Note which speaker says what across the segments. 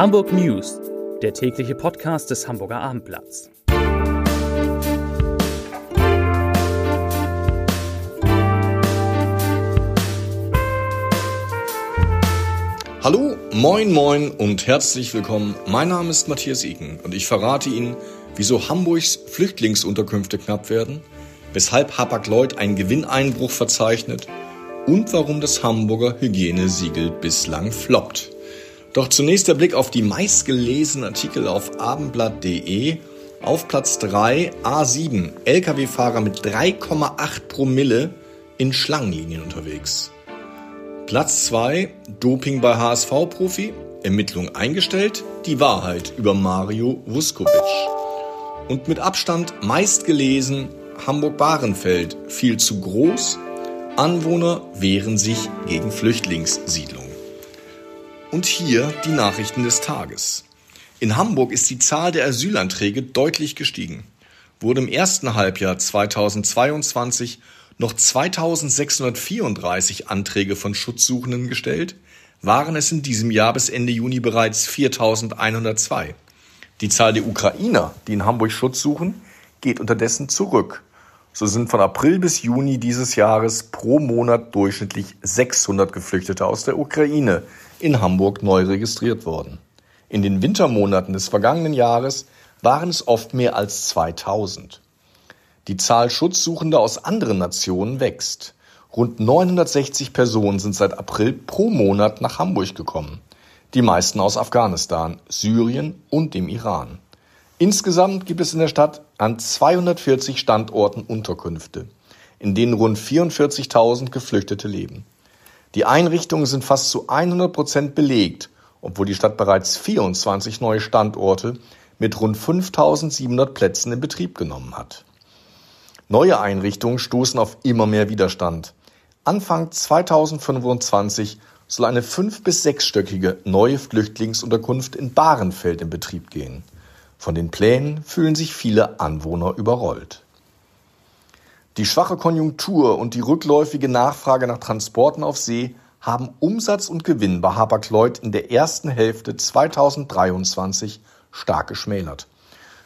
Speaker 1: Hamburg News, der tägliche Podcast des Hamburger Abendblatts.
Speaker 2: Hallo, moin, moin und herzlich willkommen. Mein Name ist Matthias Iken und ich verrate Ihnen, wieso Hamburgs Flüchtlingsunterkünfte knapp werden, weshalb Hapag-Lloyd einen Gewinneinbruch verzeichnet und warum das Hamburger Hygienesiegel bislang floppt. Doch zunächst der Blick auf die meistgelesenen Artikel auf abendblatt.de. Auf Platz 3 A7 Lkw-Fahrer mit 3,8 Promille in Schlangenlinien unterwegs. Platz 2 Doping bei HSV-Profi, Ermittlung eingestellt, die Wahrheit über Mario Vuskovic. Und mit Abstand meistgelesen Hamburg-Bahrenfeld, viel zu groß, Anwohner wehren sich gegen Flüchtlingssiedlung. Und hier die Nachrichten des Tages. In Hamburg ist die Zahl der Asylanträge deutlich gestiegen. Wurde im ersten Halbjahr 2022 noch 2634 Anträge von Schutzsuchenden gestellt, waren es in diesem Jahr bis Ende Juni bereits 4102. Die Zahl der Ukrainer, die in Hamburg Schutz suchen, geht unterdessen zurück. So sind von April bis Juni dieses Jahres pro Monat durchschnittlich 600 Geflüchtete aus der Ukraine in Hamburg neu registriert worden. In den Wintermonaten des vergangenen Jahres waren es oft mehr als 2000. Die Zahl Schutzsuchender aus anderen Nationen wächst. Rund 960 Personen sind seit April pro Monat nach Hamburg gekommen. Die meisten aus Afghanistan, Syrien und dem Iran. Insgesamt gibt es in der Stadt an 240 Standorten Unterkünfte, in denen rund 44.000 Geflüchtete leben. Die Einrichtungen sind fast zu 100 Prozent belegt, obwohl die Stadt bereits 24 neue Standorte mit rund 5700 Plätzen in Betrieb genommen hat. Neue Einrichtungen stoßen auf immer mehr Widerstand. Anfang 2025 soll eine fünf- bis sechsstöckige neue Flüchtlingsunterkunft in Bahrenfeld in Betrieb gehen. Von den Plänen fühlen sich viele Anwohner überrollt. Die schwache Konjunktur und die rückläufige Nachfrage nach Transporten auf See haben Umsatz und Gewinn bei Hapag-Lloyd in der ersten Hälfte 2023 stark geschmälert.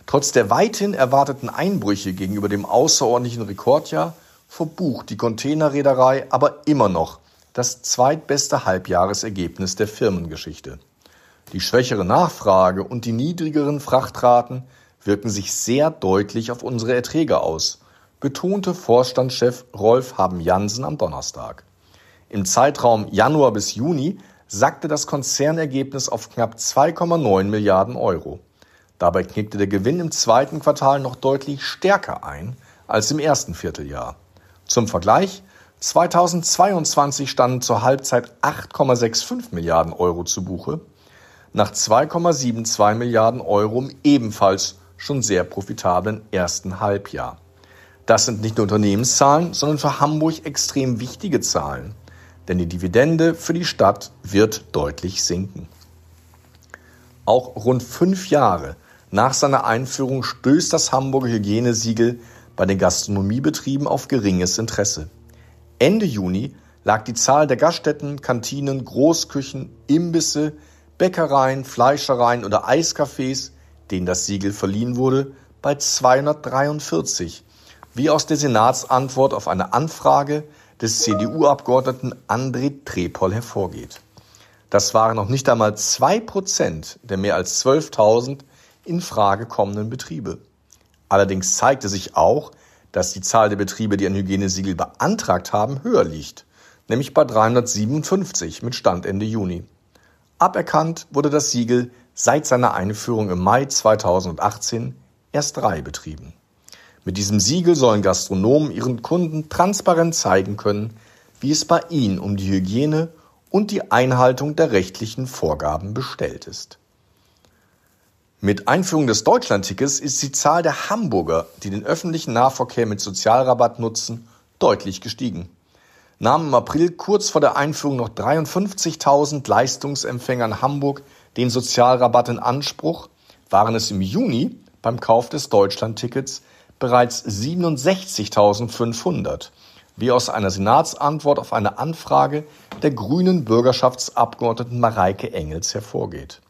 Speaker 2: Trotz der weithin erwarteten Einbrüche gegenüber dem außerordentlichen Rekordjahr verbucht die Containerreederei aber immer noch das zweitbeste Halbjahresergebnis der Firmengeschichte. Die schwächere Nachfrage und die niedrigeren Frachtraten wirken sich sehr deutlich auf unsere Erträge aus betonte Vorstandschef Rolf Haben-Jansen am Donnerstag. Im Zeitraum Januar bis Juni sackte das Konzernergebnis auf knapp 2,9 Milliarden Euro. Dabei knickte der Gewinn im zweiten Quartal noch deutlich stärker ein als im ersten Vierteljahr. Zum Vergleich, 2022 standen zur Halbzeit 8,65 Milliarden Euro zu Buche, nach 2,72 Milliarden Euro im ebenfalls schon sehr profitablen ersten Halbjahr. Das sind nicht nur Unternehmenszahlen, sondern für Hamburg extrem wichtige Zahlen. Denn die Dividende für die Stadt wird deutlich sinken. Auch rund fünf Jahre nach seiner Einführung stößt das Hamburger Hygienesiegel bei den Gastronomiebetrieben auf geringes Interesse. Ende Juni lag die Zahl der Gaststätten, Kantinen, Großküchen, Imbisse, Bäckereien, Fleischereien oder Eiscafés, denen das Siegel verliehen wurde, bei 243 wie aus der Senatsantwort auf eine Anfrage des CDU-Abgeordneten André Trepol hervorgeht. Das waren noch nicht einmal zwei Prozent der mehr als 12.000 in Frage kommenden Betriebe. Allerdings zeigte sich auch, dass die Zahl der Betriebe, die ein Hygienesiegel beantragt haben, höher liegt, nämlich bei 357 mit Stand Ende Juni. Aberkannt wurde das Siegel seit seiner Einführung im Mai 2018 erst drei Betrieben. Mit diesem Siegel sollen Gastronomen ihren Kunden transparent zeigen können, wie es bei ihnen um die Hygiene und die Einhaltung der rechtlichen Vorgaben bestellt ist. Mit Einführung des Deutschlandtickets ist die Zahl der Hamburger, die den öffentlichen Nahverkehr mit Sozialrabatt nutzen, deutlich gestiegen. Nahmen im April kurz vor der Einführung noch 53.000 Leistungsempfänger in Hamburg den Sozialrabatt in Anspruch, waren es im Juni beim Kauf des Deutschlandtickets bereits 67.500, wie aus einer Senatsantwort auf eine Anfrage der grünen Bürgerschaftsabgeordneten Mareike Engels hervorgeht.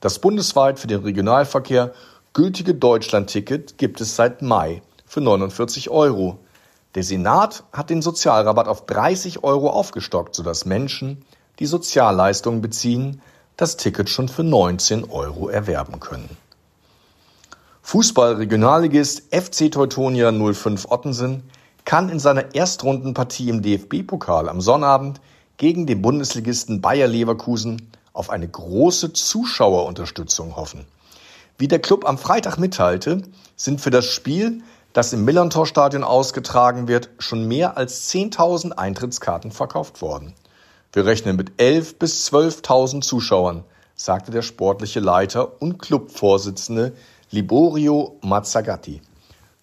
Speaker 2: Das bundesweit für den Regionalverkehr gültige Deutschlandticket gibt es seit Mai für 49 Euro. Der Senat hat den Sozialrabatt auf 30 Euro aufgestockt, sodass Menschen, die Sozialleistungen beziehen, das Ticket schon für 19 Euro erwerben können. Fußball-Regionalligist FC Teutonia 05 Ottensen kann in seiner Erstrundenpartie im DFB-Pokal am Sonnabend gegen den Bundesligisten Bayer Leverkusen auf eine große Zuschauerunterstützung hoffen. Wie der Club am Freitag mitteilte, sind für das Spiel, das im Millantor-Stadion ausgetragen wird, schon mehr als 10.000 Eintrittskarten verkauft worden. Wir rechnen mit 11.000 bis 12.000 Zuschauern, sagte der sportliche Leiter und Clubvorsitzende Liborio Mazzagatti.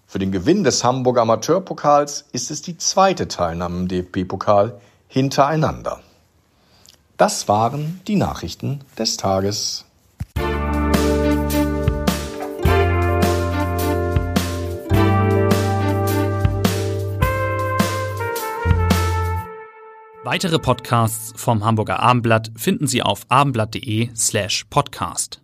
Speaker 2: Für den Gewinn des Hamburger Amateurpokals ist es die zweite Teilnahme im DFB-Pokal hintereinander. Das waren die Nachrichten des Tages.
Speaker 1: Weitere Podcasts vom Hamburger Abendblatt finden Sie auf abendblatt.de slash podcast.